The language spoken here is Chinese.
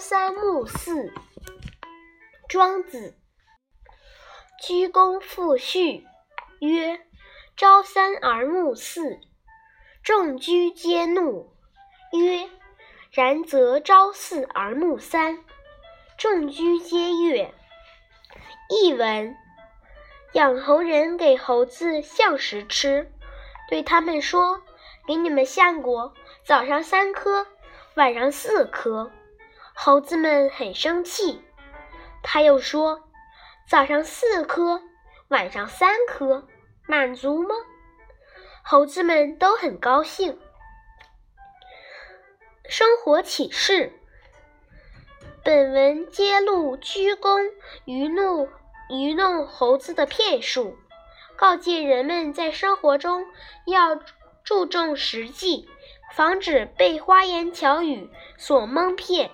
朝三暮四庄子》。居公复序曰：“朝三而暮四。”众居皆怒，曰：“然则朝四而暮三。”众居皆悦。译文：养猴人给猴子橡实吃，对他们说：“给你们橡果，早上三颗，晚上四颗。”猴子们很生气。他又说：“早上四颗，晚上三颗，满足吗？”猴子们都很高兴。生活启示：本文揭露鞠躬愚弄愚弄猴子的骗术，告诫人们在生活中要注重实际，防止被花言巧语所蒙骗。